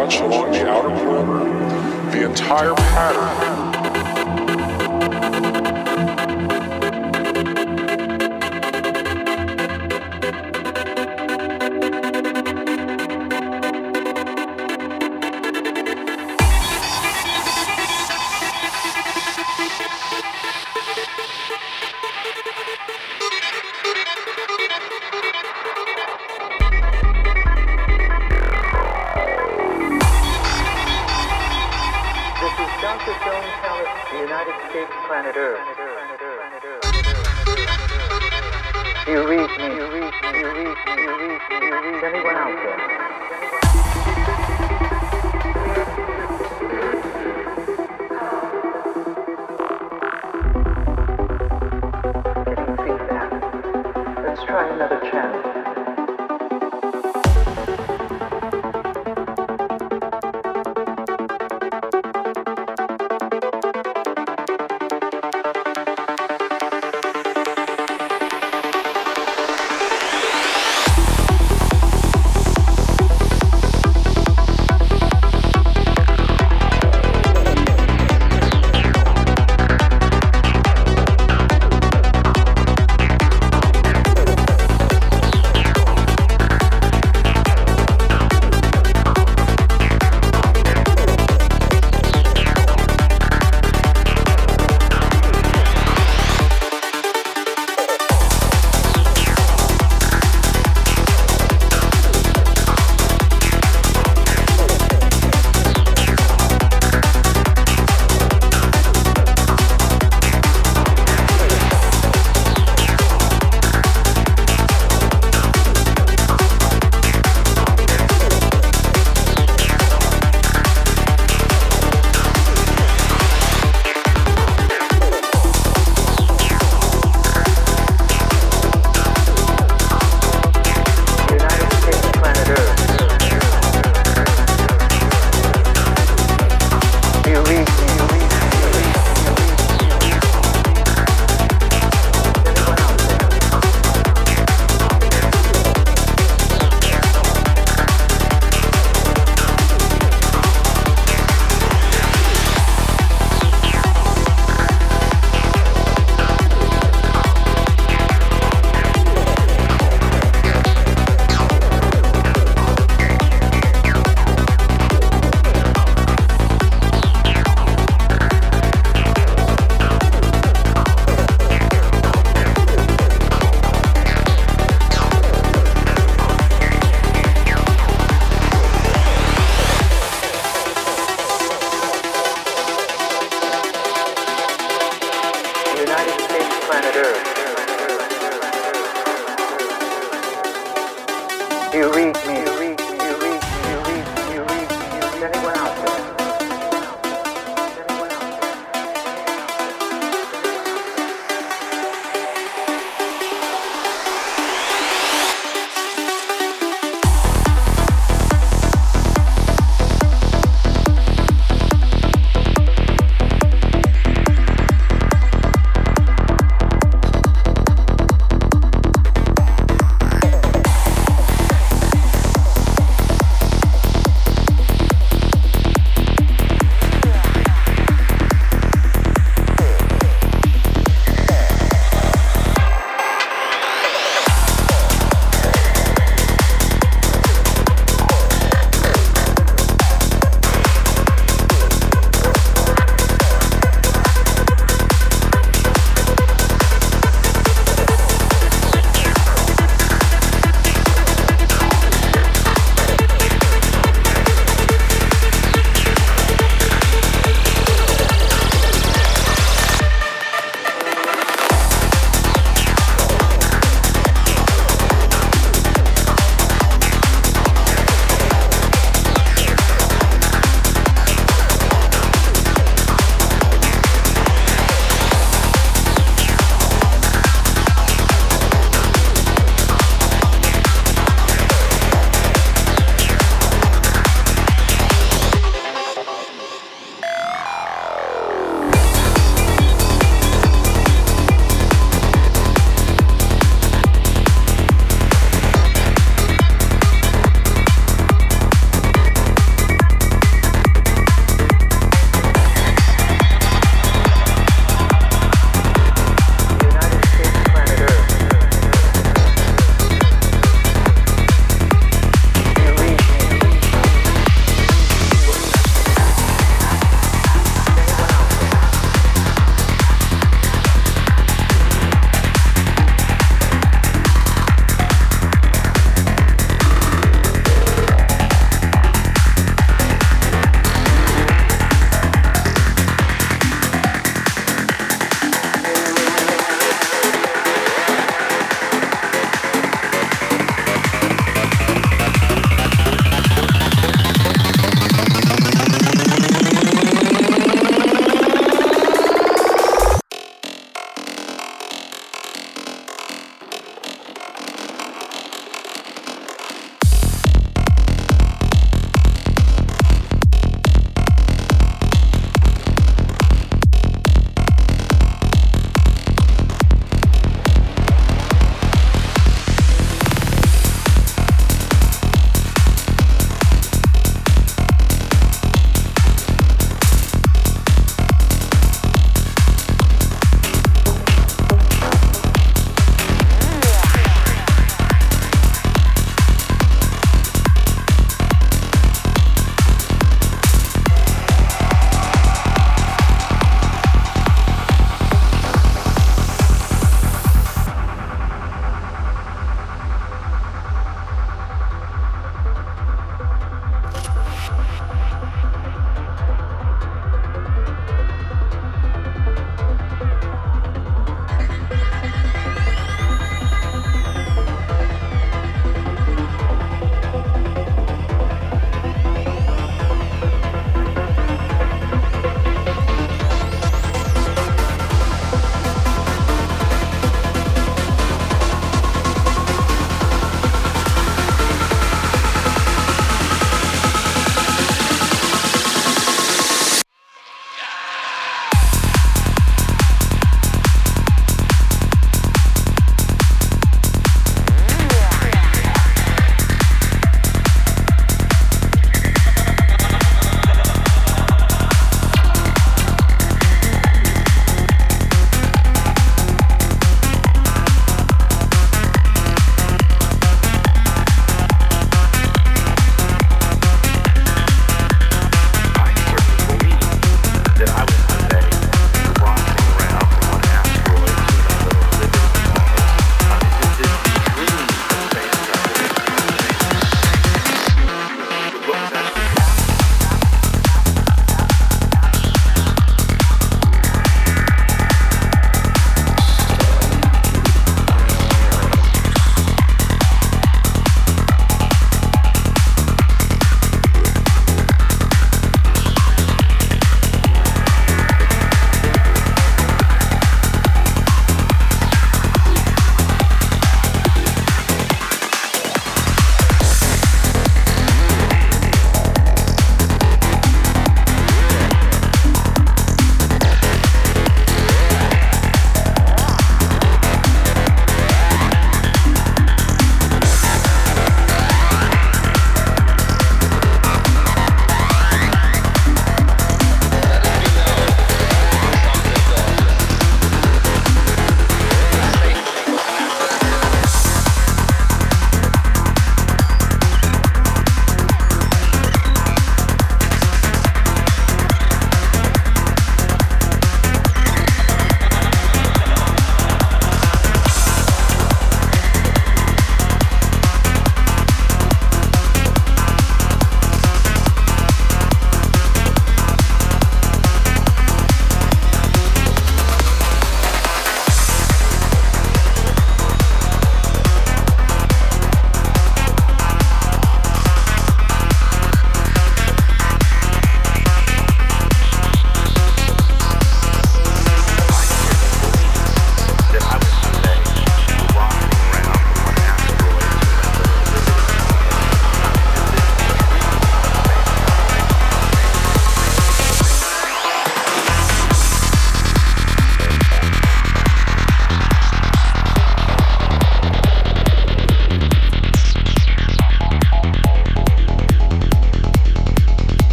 watch along the outer perimeter, the entire pattern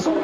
そう。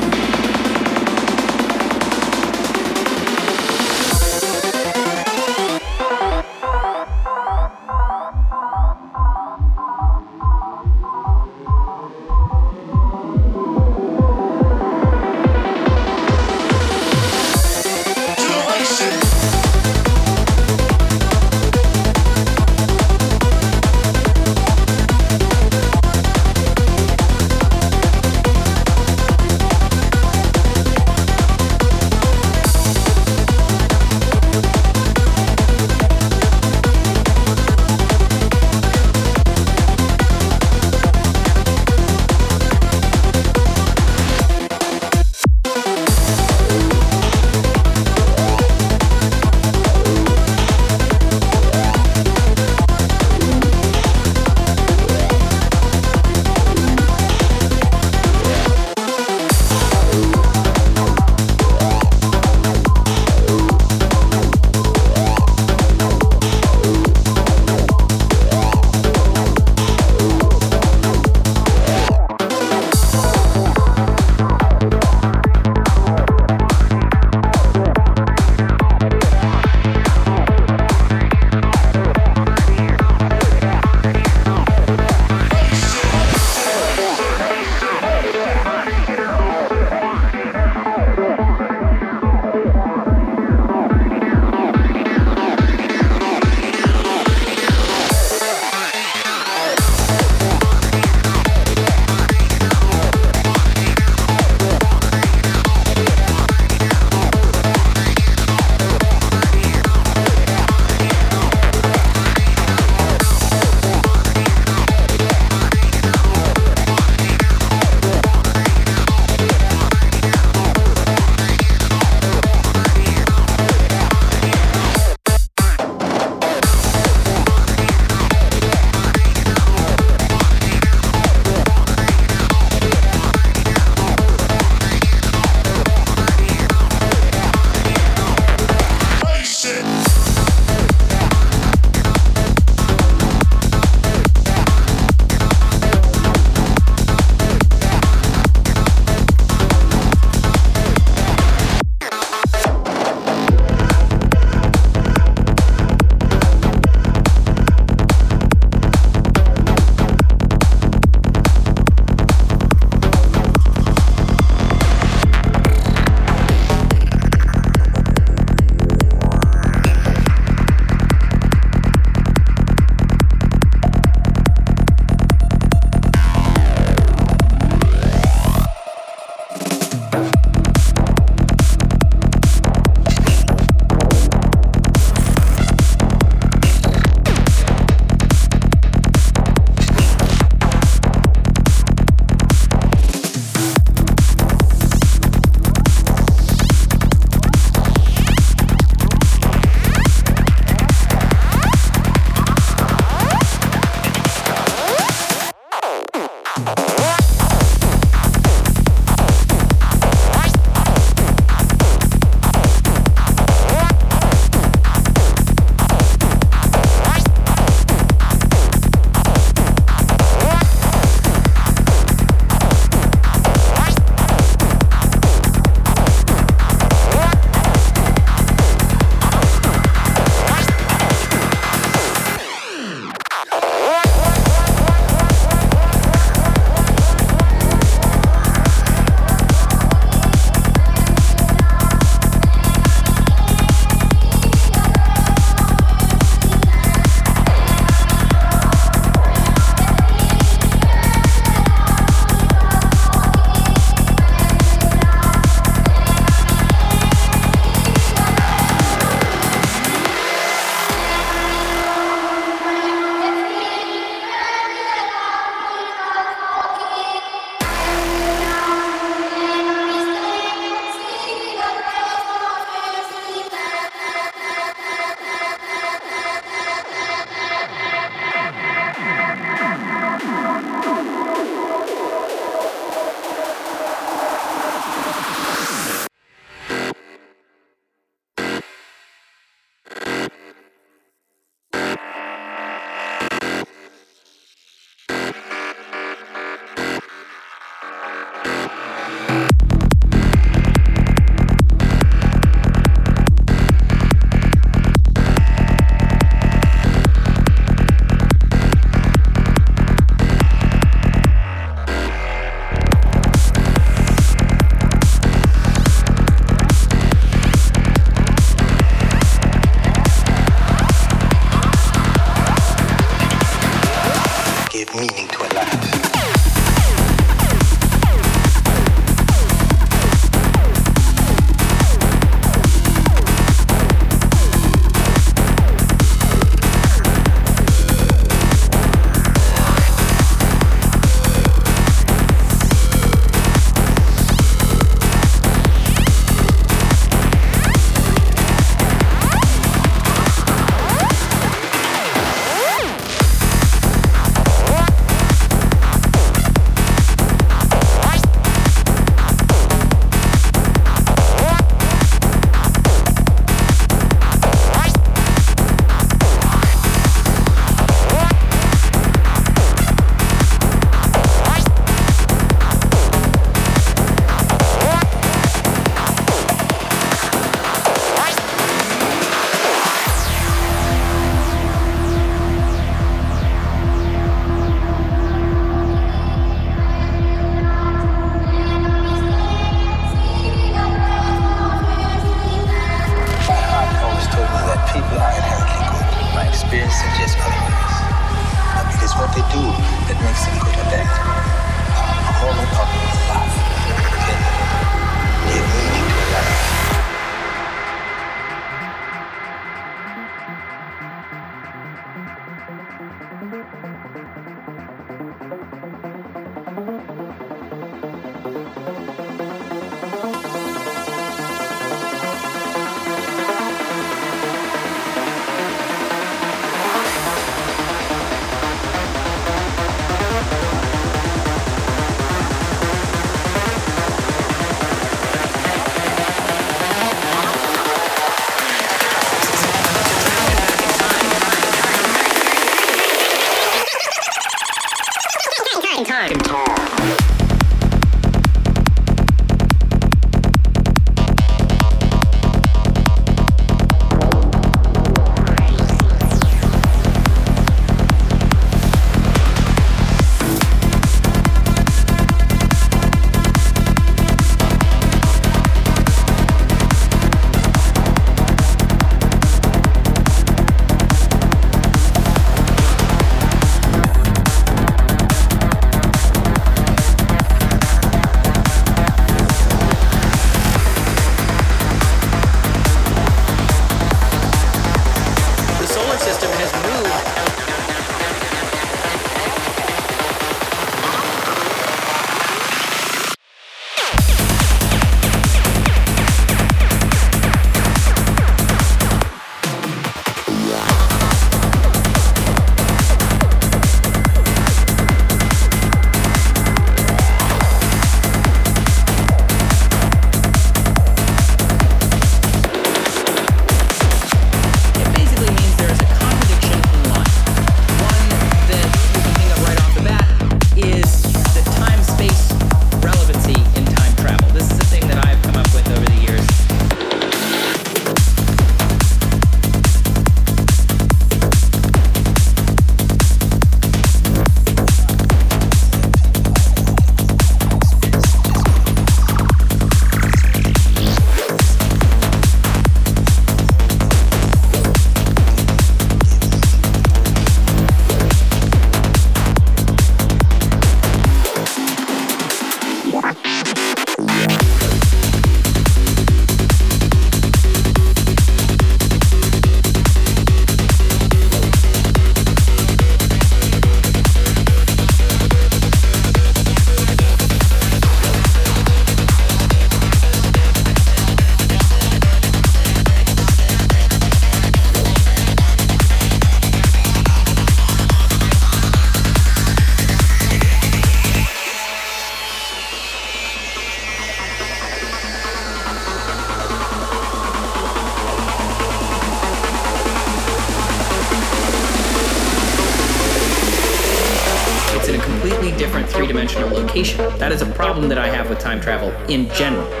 In general.